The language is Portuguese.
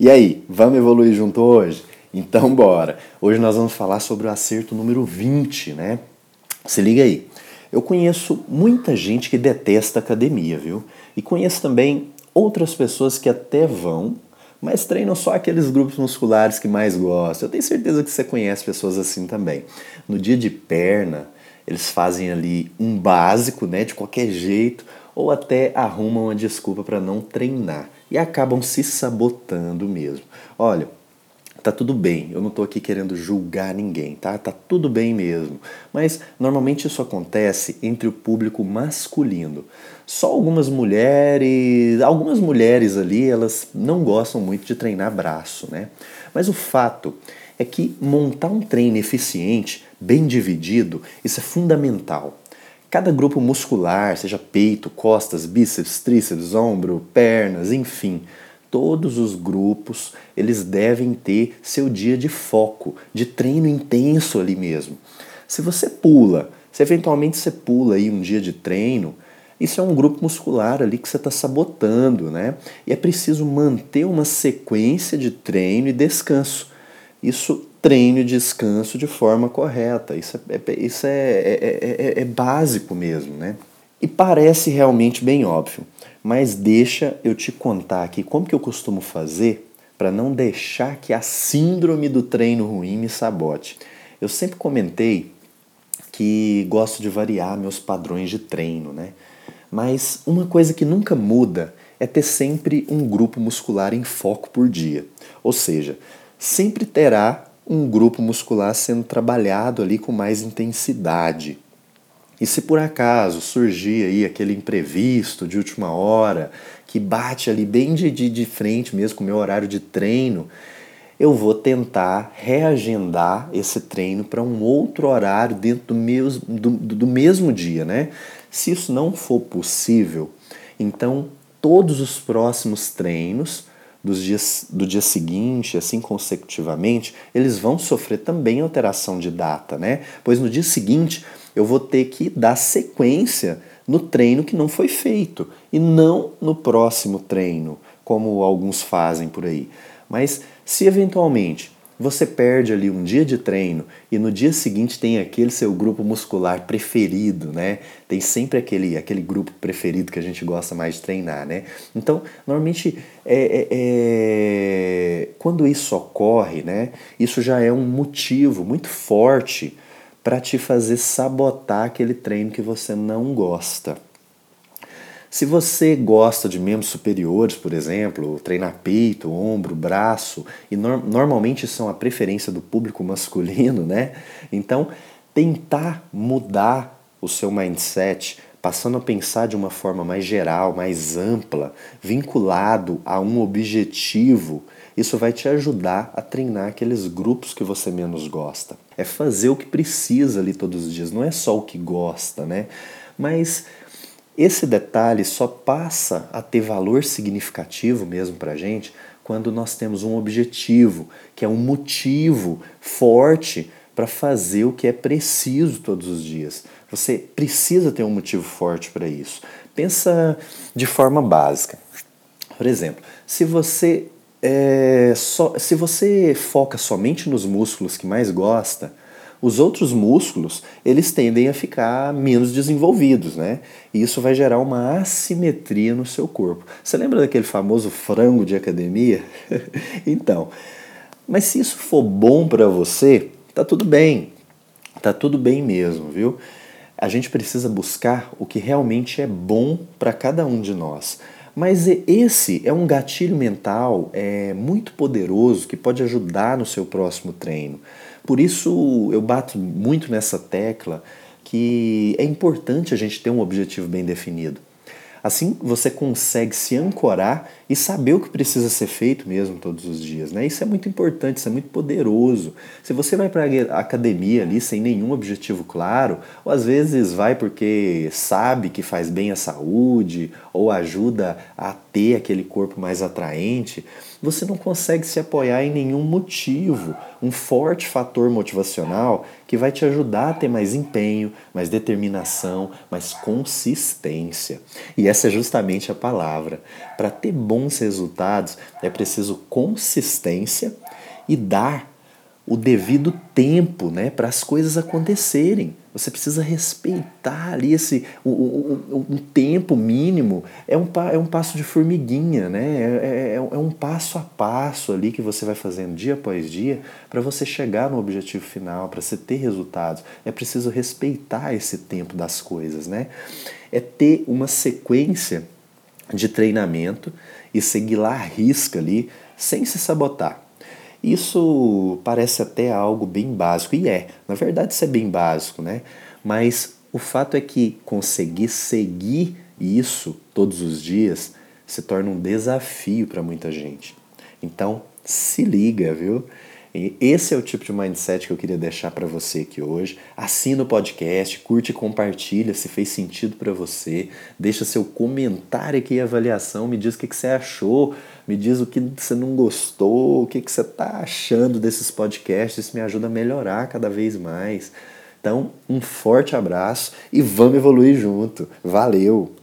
E aí, vamos evoluir junto hoje? Então bora! Hoje nós vamos falar sobre o acerto número 20, né? Se liga aí. Eu conheço muita gente que detesta academia, viu? E conheço também outras pessoas que até vão, mas treinam só aqueles grupos musculares que mais gostam. Eu tenho certeza que você conhece pessoas assim também. No dia de perna, eles fazem ali um básico, né, de qualquer jeito, ou até arrumam uma desculpa para não treinar e acabam se sabotando mesmo. Olha, tá tudo bem, eu não estou aqui querendo julgar ninguém, tá? Tá tudo bem mesmo. Mas normalmente isso acontece entre o público masculino. Só algumas mulheres, algumas mulheres ali, elas não gostam muito de treinar braço, né? Mas o fato é que montar um treino eficiente, bem dividido, isso é fundamental. Cada grupo muscular, seja peito, costas, bíceps, tríceps, ombro, pernas, enfim, todos os grupos, eles devem ter seu dia de foco, de treino intenso ali mesmo. Se você pula, se eventualmente você pula aí um dia de treino, isso é um grupo muscular ali que você está sabotando, né? E é preciso manter uma sequência de treino e descanso. Isso treino e descanso de forma correta. Isso é, é isso é, é, é, é básico mesmo, né? E parece realmente bem óbvio, mas deixa eu te contar aqui como que eu costumo fazer para não deixar que a síndrome do treino ruim me sabote. Eu sempre comentei que gosto de variar meus padrões de treino, né? Mas uma coisa que nunca muda é ter sempre um grupo muscular em foco por dia. Ou seja, sempre terá um grupo muscular sendo trabalhado ali com mais intensidade. E se por acaso surgir aí aquele imprevisto de última hora, que bate ali bem de, de, de frente mesmo com o meu horário de treino, eu vou tentar reagendar esse treino para um outro horário dentro do, meus, do, do mesmo dia, né? Se isso não for possível, então todos os próximos treinos dos dias, do dia seguinte, assim consecutivamente, eles vão sofrer também alteração de data, né? Pois no dia seguinte eu vou ter que dar sequência no treino que não foi feito e não no próximo treino, como alguns fazem por aí. Mas se eventualmente você perde ali um dia de treino e no dia seguinte tem aquele seu grupo muscular preferido, né? Tem sempre aquele, aquele grupo preferido que a gente gosta mais de treinar, né? Então, normalmente, é, é, é... quando isso ocorre, né? Isso já é um motivo muito forte para te fazer sabotar aquele treino que você não gosta. Se você gosta de membros superiores, por exemplo, treinar peito, ombro, braço, e no normalmente são a preferência do público masculino, né? Então, tentar mudar o seu mindset, passando a pensar de uma forma mais geral, mais ampla, vinculado a um objetivo, isso vai te ajudar a treinar aqueles grupos que você menos gosta. É fazer o que precisa ali todos os dias, não é só o que gosta, né? Mas esse detalhe só passa a ter valor significativo mesmo para a gente quando nós temos um objetivo, que é um motivo forte para fazer o que é preciso todos os dias. Você precisa ter um motivo forte para isso. Pensa de forma básica. Por exemplo, se você é, só, se você foca somente nos músculos que mais gosta, os outros músculos eles tendem a ficar menos desenvolvidos, né? E isso vai gerar uma assimetria no seu corpo. Você lembra daquele famoso frango de academia? então, mas se isso for bom para você, tá tudo bem, tá tudo bem mesmo, viu? A gente precisa buscar o que realmente é bom para cada um de nós. Mas esse é um gatilho mental é, muito poderoso que pode ajudar no seu próximo treino. Por isso eu bato muito nessa tecla que é importante a gente ter um objetivo bem definido. Assim você consegue se ancorar e saber o que precisa ser feito mesmo todos os dias. Né? Isso é muito importante, isso é muito poderoso. Se você vai para a academia ali sem nenhum objetivo claro, ou às vezes vai porque sabe que faz bem à saúde, ou ajuda a ter aquele corpo mais atraente, você não consegue se apoiar em nenhum motivo, um forte fator motivacional que vai te ajudar a ter mais empenho, mais determinação, mais consistência. E essa é justamente a palavra. Para ter bons resultados é preciso consistência e dar o devido tempo né, para as coisas acontecerem. Você precisa respeitar ali esse o, o, o, tempo mínimo. É um, é um passo de formiguinha, né? É, é, é, um passo a passo ali que você vai fazendo dia após dia para você chegar no objetivo final, para você ter resultados. É preciso respeitar esse tempo das coisas, né? É ter uma sequência de treinamento e seguir lá a risca ali sem se sabotar. Isso parece até algo bem básico, e é, na verdade isso é bem básico, né? Mas o fato é que conseguir seguir isso todos os dias se torna um desafio para muita gente. Então, se liga, viu? E esse é o tipo de mindset que eu queria deixar para você aqui hoje. Assina o podcast, curte e compartilha se fez sentido para você. Deixa seu comentário aqui e avaliação, me diz o que, que você achou, me diz o que você não gostou, o que, que você está achando desses podcasts. Isso me ajuda a melhorar cada vez mais. Então, um forte abraço e vamos evoluir junto. Valeu!